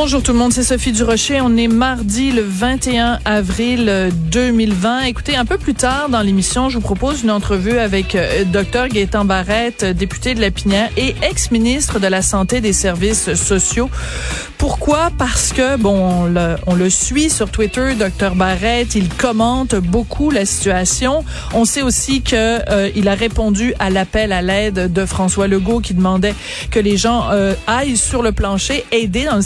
Bonjour tout le monde, c'est Sophie Durocher. On est mardi le 21 avril 2020. Écoutez, un peu plus tard dans l'émission, je vous propose une entrevue avec euh, Dr Gaétan Barrette, député de la Pinière et ex-ministre de la Santé et des Services sociaux. Pourquoi? Parce que, bon, on le, suit sur Twitter, Dr Barrette, il commente beaucoup la situation. On sait aussi que euh, il a répondu à l'appel à l'aide de François Legault qui demandait que les gens euh, aillent sur le plancher, aider dans le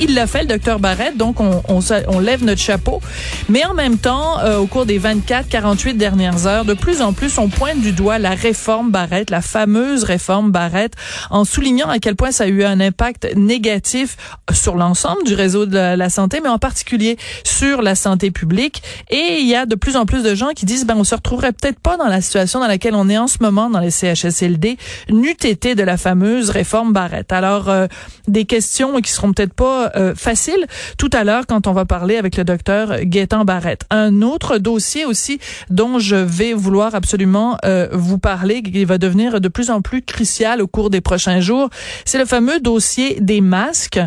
Il l'a fait, le docteur Barrett, donc on, lève notre chapeau. Mais en même temps, euh, au cours des 24-48 dernières heures, de plus en plus, on pointe du doigt la réforme Barrett, la fameuse réforme Barrett, en soulignant à quel point ça a eu un impact négatif sur l'ensemble du réseau de la, santé, mais en particulier sur la santé publique. Et il y a de plus en plus de gens qui disent, ben, on se retrouverait peut-être pas dans la situation dans laquelle on est en ce moment dans les CHSLD, n'eût été de la fameuse réforme Barrett. Alors, euh, des questions qui seront peut-être pas euh, facile tout à l'heure quand on va parler avec le docteur Gaétan Barrette. Un autre dossier aussi dont je vais vouloir absolument euh, vous parler, qui va devenir de plus en plus crucial au cours des prochains jours, c'est le fameux dossier des masques.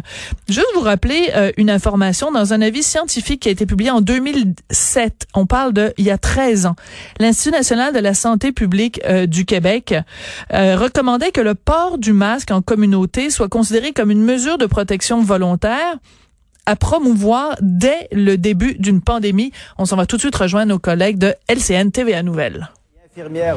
Juste vous rappeler euh, une information dans un avis scientifique qui a été publié en 2007. On parle de il y a 13 ans. L'Institut national de la santé publique du Québec recommandait que le port du masque en communauté soit considéré comme une mesure de protection volontaire à promouvoir dès le début d'une pandémie. On s'en va tout de suite rejoindre nos collègues de LCN TVA Nouvelles.